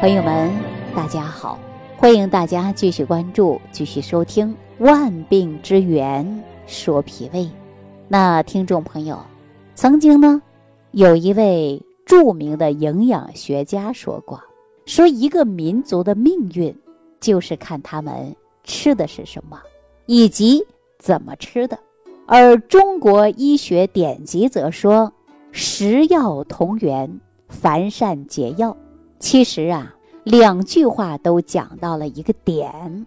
朋友们，大家好！欢迎大家继续关注、继续收听《万病之源说脾胃》。那听众朋友，曾经呢，有一位著名的营养学家说过：“说一个民族的命运，就是看他们吃的是什么，以及怎么吃的。”而中国医学典籍则说：“食药同源，凡善解药。”其实啊，两句话都讲到了一个点，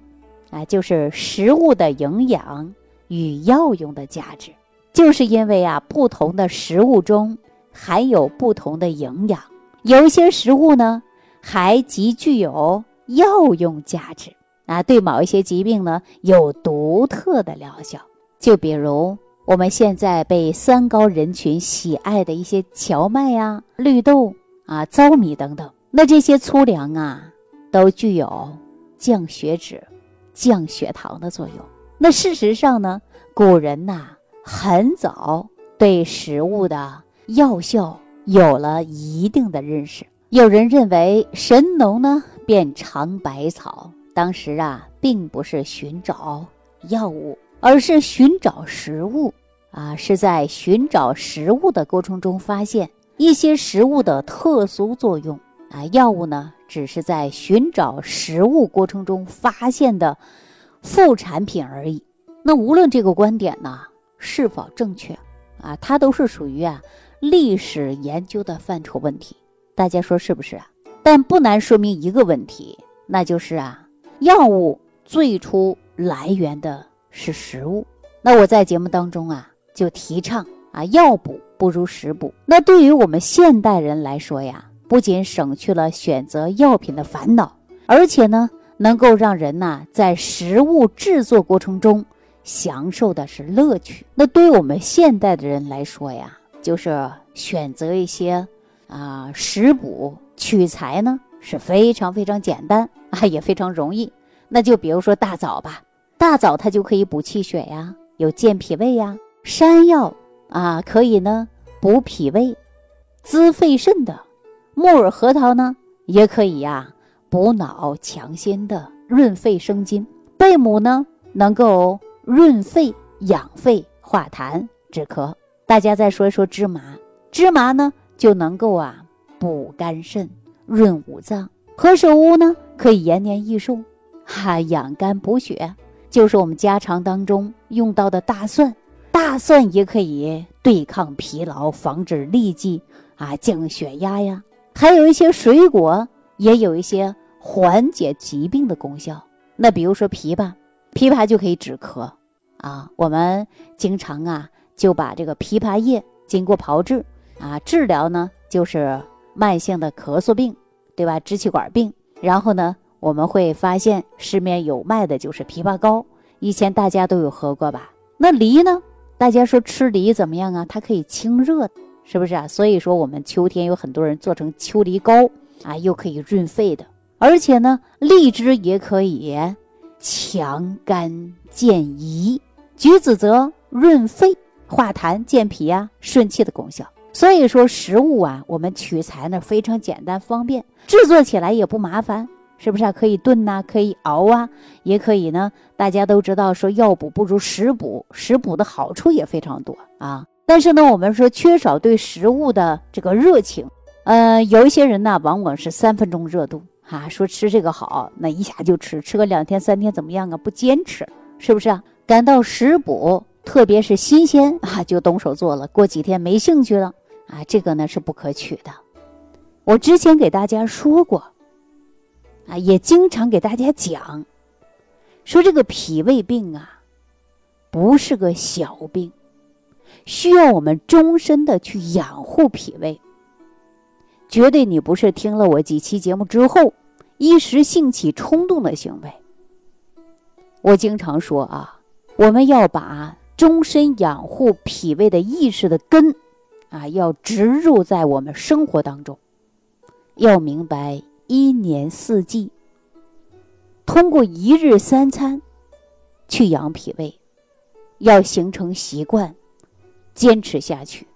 啊，就是食物的营养与药用的价值。就是因为啊，不同的食物中含有不同的营养，有一些食物呢，还极具有药用价值啊，对某一些疾病呢有独特的疗效。就比如我们现在被三高人群喜爱的一些荞麦呀、绿豆啊、糙米等等。那这些粗粮啊，都具有降血脂、降血糖的作用。那事实上呢，古人呐很早对食物的药效有了一定的认识。有人认为神农呢便尝百草，当时啊并不是寻找药物，而是寻找食物啊，是在寻找食物的过程中发现一些食物的特殊作用。啊，药物呢，只是在寻找食物过程中发现的副产品而已。那无论这个观点呢是否正确，啊，它都是属于啊历史研究的范畴问题。大家说是不是啊？但不难说明一个问题，那就是啊，药物最初来源的是食物。那我在节目当中啊，就提倡啊，药补不如食补。那对于我们现代人来说呀。不仅省去了选择药品的烦恼，而且呢，能够让人呐在食物制作过程中享受的是乐趣。那对我们现代的人来说呀，就是选择一些啊食补取材呢是非常非常简单啊，也非常容易。那就比如说大枣吧，大枣它就可以补气血呀，有健脾胃呀；山药啊，可以呢补脾胃、滋肺肾的。木耳、核桃呢，也可以呀，补脑强心的，润肺生津；贝母呢，能够润肺养肺、化痰止咳。大家再说一说芝麻，芝麻呢就能够啊补肝肾、润五脏；何首乌呢可以延年益寿，哈养肝补血。就是我们家常当中用到的大蒜，大蒜也可以对抗疲劳，防止痢疾啊，降血压呀。还有一些水果也有一些缓解疾病的功效。那比如说枇杷，枇杷就可以止咳啊。我们经常啊就把这个枇杷叶经过炮制啊治疗呢，就是慢性的咳嗽病，对吧？支气管病。然后呢，我们会发现市面有卖的就是枇杷膏，以前大家都有喝过吧？那梨呢？大家说吃梨怎么样啊？它可以清热。是不是啊？所以说我们秋天有很多人做成秋梨膏啊，又可以润肺的，而且呢，荔枝也可以强肝健胰，橘子则润肺化痰健脾啊，顺气的功效。所以说食物啊，我们取材呢非常简单方便，制作起来也不麻烦，是不是啊？可以炖呐，可以熬啊，也可以呢。大家都知道说药补不如食补，食补的好处也非常多啊。但是呢，我们说缺少对食物的这个热情，呃，有一些人呢，往往是三分钟热度啊，说吃这个好，那一下就吃，吃个两天三天怎么样啊？不坚持，是不是啊？感到食补特别是新鲜啊，就动手做了，过几天没兴趣了啊，这个呢是不可取的。我之前给大家说过，啊，也经常给大家讲，说这个脾胃病啊，不是个小病。需要我们终身的去养护脾胃，绝对你不是听了我几期节目之后一时兴起冲动的行为。我经常说啊，我们要把终身养护脾胃的意识的根啊，要植入在我们生活当中，要明白一年四季，通过一日三餐去养脾胃，要形成习惯。坚持下去，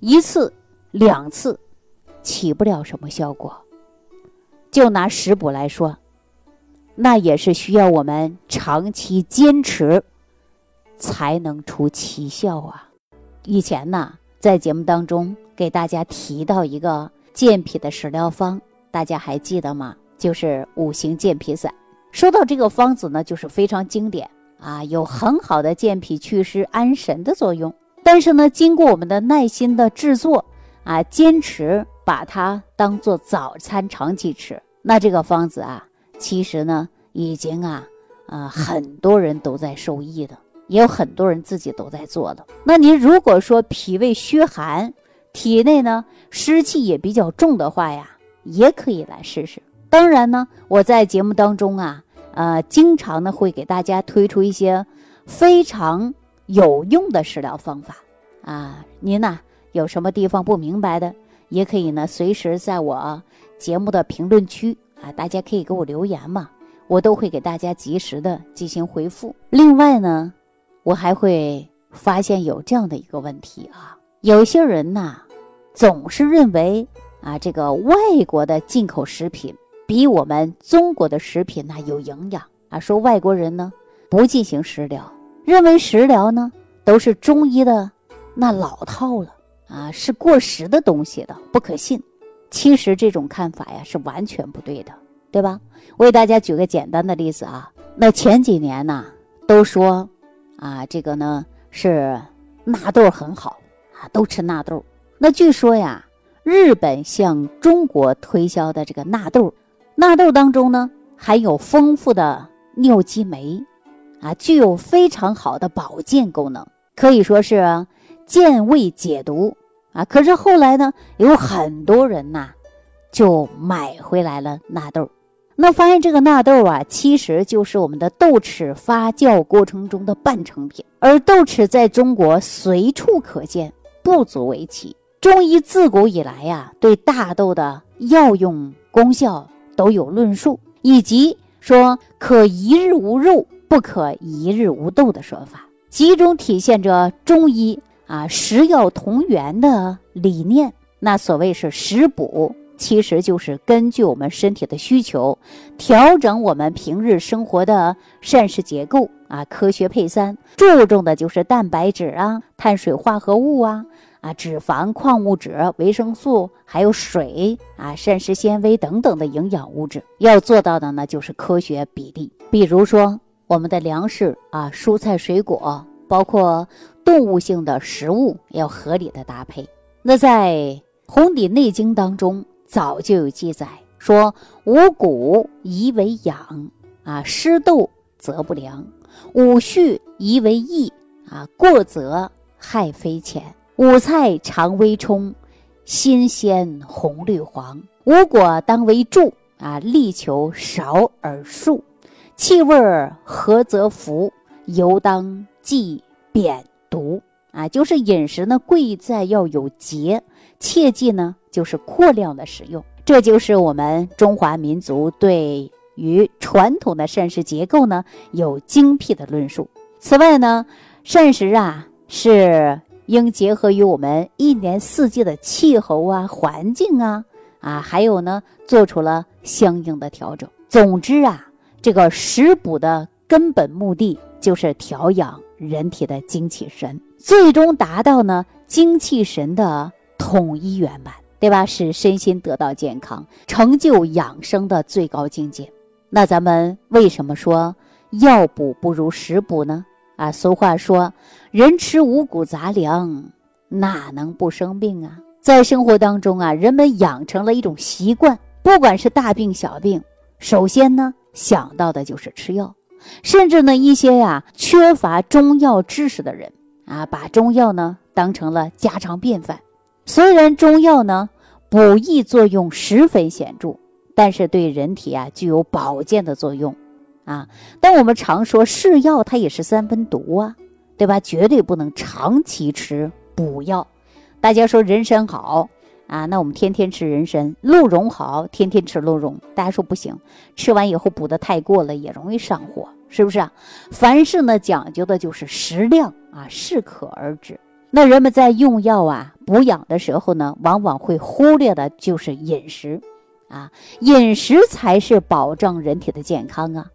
一次、两次起不了什么效果，就拿食补来说，那也是需要我们长期坚持才能出奇效啊。以前呢，在节目当中给大家提到一个健脾的食疗方，大家还记得吗？就是五行健脾散。说到这个方子呢，就是非常经典啊，有很好的健脾祛湿、安神的作用。但是呢，经过我们的耐心的制作啊，坚持把它当做早餐长期吃，那这个方子啊，其实呢，已经啊，啊，很多人都在受益的，也有很多人自己都在做的。那您如果说脾胃虚寒，体内呢湿气也比较重的话呀，也可以来试试。当然呢，我在节目当中啊，呃，经常呢会给大家推出一些非常有用的食疗方法啊。您呢有什么地方不明白的，也可以呢随时在我节目的评论区啊，大家可以给我留言嘛，我都会给大家及时的进行回复。另外呢，我还会发现有这样的一个问题啊，有些人呐总是认为啊，这个外国的进口食品。比我们中国的食品呢有营养啊！说外国人呢不进行食疗，认为食疗呢都是中医的那老套了啊，是过时的东西的，不可信。其实这种看法呀是完全不对的，对吧？我给大家举个简单的例子啊，那前几年呢都说啊这个呢是纳豆很好啊，都吃纳豆。那据说呀，日本向中国推销的这个纳豆。纳豆当中呢含有丰富的尿激酶，啊，具有非常好的保健功能，可以说是健胃解毒啊。可是后来呢，有很多人呐就买回来了纳豆，那发现这个纳豆啊，其实就是我们的豆豉发酵过程中的半成品，而豆豉在中国随处可见，不足为奇。中医自古以来呀，对大豆的药用功效。都有论述，以及说可一日无肉，不可一日无豆的说法，集中体现着中医啊食药同源的理念。那所谓是食补，其实就是根据我们身体的需求，调整我们平日生活的膳食结构啊，科学配餐，注重的就是蛋白质啊、碳水化合物啊。啊，脂肪、矿物质、维生素，还有水啊，膳食纤维等等的营养物质，要做到的呢，就是科学比例。比如说，我们的粮食啊，蔬菜、水果，包括动物性的食物，要合理的搭配。那在《红底内经》当中，早就有记载说：“五谷宜为养啊，湿豆则不良；五畜宜为益啊，过则害非浅。”五菜常微充，新鲜红绿黄；五果当为助啊，力求少而数。气味合则服，油当忌扁毒啊。就是饮食呢，贵在要有节，切记呢就是过量的食用。这就是我们中华民族对于传统的膳食结构呢有精辟的论述。此外呢，膳食啊是。应结合于我们一年四季的气候啊、环境啊，啊，还有呢，做出了相应的调整。总之啊，这个食补的根本目的就是调养人体的精气神，最终达到呢精气神的统一圆满，对吧？使身心得到健康，成就养生的最高境界。那咱们为什么说药补不如食补呢？啊，俗话说，人吃五谷杂粮，哪能不生病啊？在生活当中啊，人们养成了一种习惯，不管是大病小病，首先呢想到的就是吃药，甚至呢一些呀缺乏中药知识的人啊，把中药呢当成了家常便饭。虽然中药呢补益作用十分显著，但是对人体啊具有保健的作用。啊，但我们常说是药，它也是三分毒啊，对吧？绝对不能长期吃补药。大家说人参好啊，那我们天天吃人参；鹿茸好，天天吃鹿茸。大家说不行，吃完以后补的太过了，也容易上火，是不是啊？凡事呢，讲究的就是适量啊，适可而止。那人们在用药啊、补养的时候呢，往往会忽略的就是饮食。啊，饮食才是保证人体的健康啊。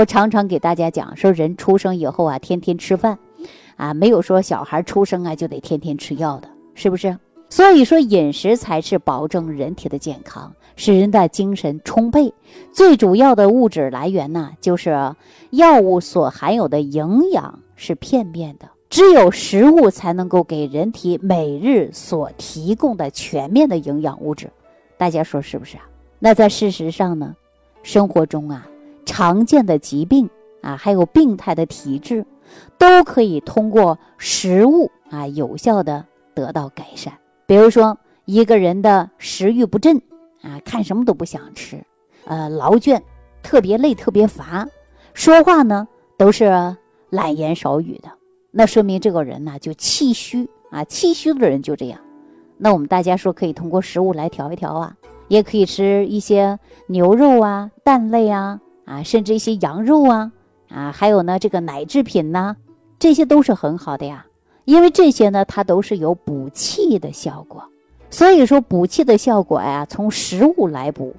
我常常给大家讲，说人出生以后啊，天天吃饭，啊，没有说小孩出生啊就得天天吃药的，是不是？所以说，饮食才是保证人体的健康，使人的精神充沛。最主要的物质来源呢，就是药物所含有的营养是片面的，只有食物才能够给人体每日所提供的全面的营养物质。大家说是不是啊？那在事实上呢，生活中啊，常见的疾病啊，还有病态的体质，都可以通过食物啊，有效的得到改善。比如说，一个人的食欲不振啊，看什么都不想吃，呃，劳倦，特别累，特别乏，说话呢都是懒言少语的，那说明这个人呢就气虚啊，气虚的人就这样。那我们大家说可以通过食物来调一调啊，也可以吃一些牛肉啊、蛋类啊，啊，甚至一些羊肉啊，啊，还有呢这个奶制品呐，这些都是很好的呀。因为这些呢，它都是有补气的效果，所以说补气的效果呀，从食物来补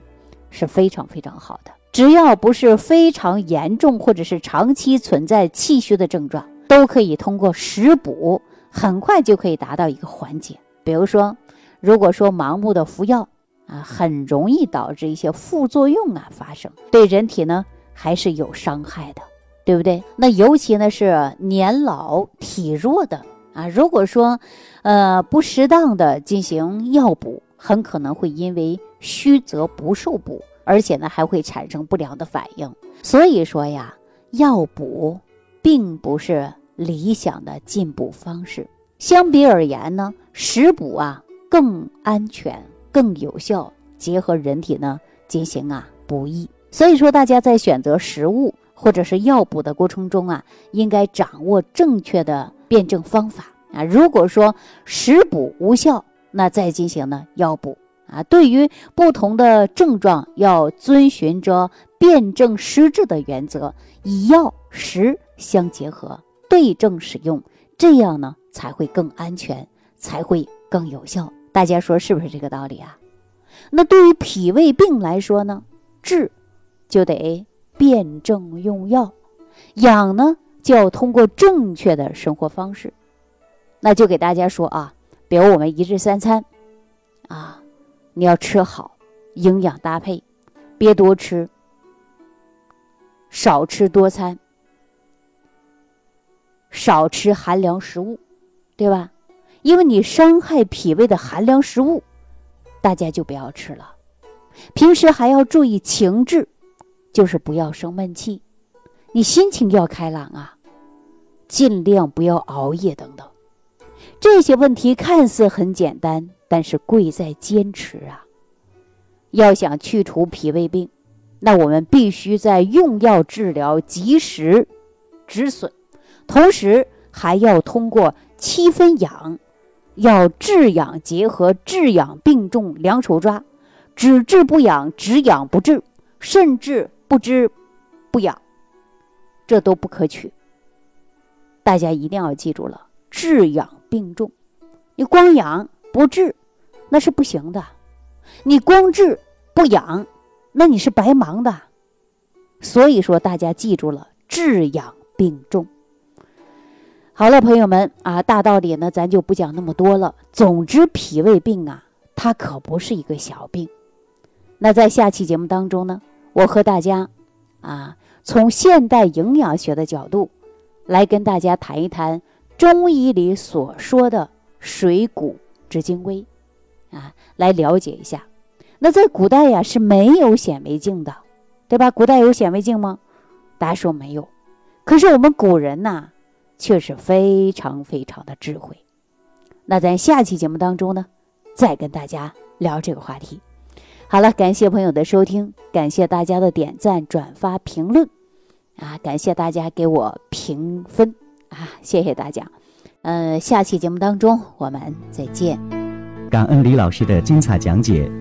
是非常非常好的。只要不是非常严重或者是长期存在气虚的症状，都可以通过食补，很快就可以达到一个缓解。比如说，如果说盲目的服药啊，很容易导致一些副作用啊发生，对人体呢还是有伤害的，对不对？那尤其呢是年老体弱的。啊，如果说，呃，不适当的进行药补，很可能会因为虚则不受补，而且呢还会产生不良的反应。所以说呀，药补并不是理想的进补方式。相比而言呢，食补啊更安全、更有效，结合人体呢进行啊补益。所以说，大家在选择食物或者是药补的过程中啊，应该掌握正确的。辩证方法啊，如果说食补无效，那再进行呢药补啊。对于不同的症状，要遵循着辨证施治的原则，以药食相结合，对症使用，这样呢才会更安全，才会更有效。大家说是不是这个道理啊？那对于脾胃病来说呢，治就得辨证用药，养呢。就要通过正确的生活方式，那就给大家说啊，比如我们一日三餐，啊，你要吃好，营养搭配，别多吃，少吃多餐，少吃寒凉食物，对吧？因为你伤害脾胃的寒凉食物，大家就不要吃了。平时还要注意情志，就是不要生闷气。你心情要开朗啊，尽量不要熬夜等等。这些问题看似很简单，但是贵在坚持啊。要想去除脾胃病，那我们必须在用药治疗及时止损，同时还要通过七分养，要治养结合，治养并重两手抓，只治不养，只养不治，甚至不知不养。这都不可取，大家一定要记住了，治养并重。你光养不治，那是不行的；你光治不养，那你是白忙的。所以说，大家记住了，治养并重。好了，朋友们啊，大道理呢，咱就不讲那么多了。总之，脾胃病啊，它可不是一个小病。那在下期节目当中呢，我和大家啊。从现代营养学的角度，来跟大家谈一谈中医里所说的水谷之精微，啊，来了解一下。那在古代呀是没有显微镜的，对吧？古代有显微镜吗？大家说没有。可是我们古人呐，却是非常非常的智慧。那咱下期节目当中呢，再跟大家聊这个话题。好了，感谢朋友的收听，感谢大家的点赞、转发、评论，啊，感谢大家给我评分，啊，谢谢大家。嗯，下期节目当中我们再见。感恩李老师的精彩讲解。